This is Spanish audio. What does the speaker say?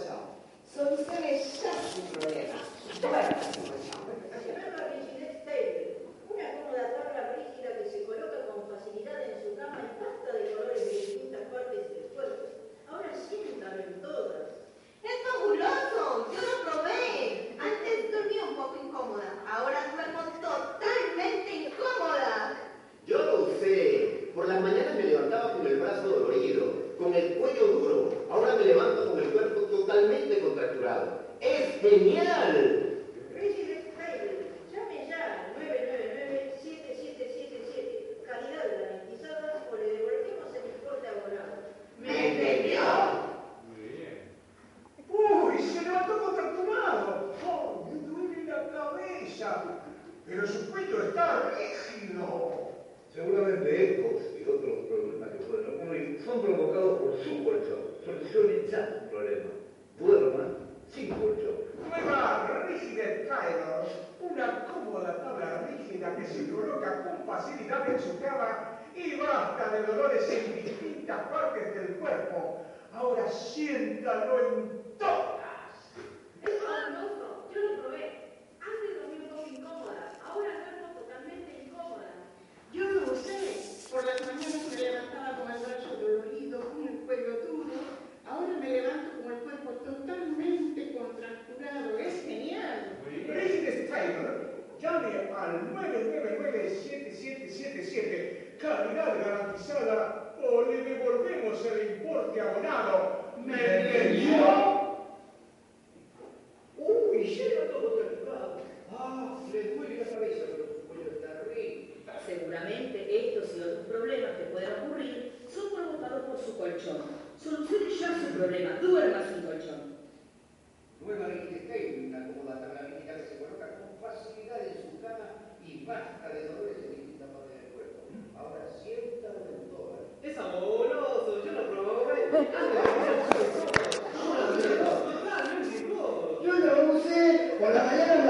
Provocados por su colchón. Soluciones ya sin problema. Duerma su colchón. Se llama rigidez Taylor, una cómoda tabla rígida que se coloca con facilidad en su cama en pasta de colores de distintas partes del cuerpo. Ahora siéntalo en todas. ¡Es fabuloso! ¡Yo lo probé! Antes dormía un poco incómoda. Ahora duermo totalmente incómoda. Yo lo usé. Por las mañanas me levantaba con el brazo dolorido, con el cuello duro. Ahora me levanto con el cuerpo totalmente contracturado. ¡Es genial! Rigidez Taylor, llame ya al 999-7777. Calidad garantizada o le devolvemos el importe abonado. ¿Me entendió? ¡Uy! ¡Se levantó contracturado! ¡Oh! ¡Me duele la cabeza! Pero su cuello está rígido. Seguramente estos y otros problemas que pueden ocurrir son provocados por su colchón. Solucione ya su problema. Duerma sin colchón. Rigidez Taylor, una cómoda tabla rígida que se coloca con facilidad en su cama y basta de dolores en distintas partes del cuerpo. Ahora siéntalo en todas. Es fabuloso, yo lo probé. Antes dormía un poco incómoda, ahora duermo totalmente incómoda. Yo lo usé. Por las mañanas me levantaba con el brazo dolorido, con el cuello duro. Ahora me levanto con el cuerpo totalmente contracturado. ¡Es genial! Rigidez Taylor, llame al 999-7777, calidad garantizada o le devolvemos el importe abonado. ¿Me entendió? ¡Uy! Llega todo contracturado. ¡Ah! Le duele la cabeza, pero su cuello está rígido. Seguramente estos y otros problemas que pueden ocurrir son provocados por su colchón. Solucione ya su problema, duerma sin colchón. Nueva una cómoda tabla rígida que facilidad en basta de ولا أيام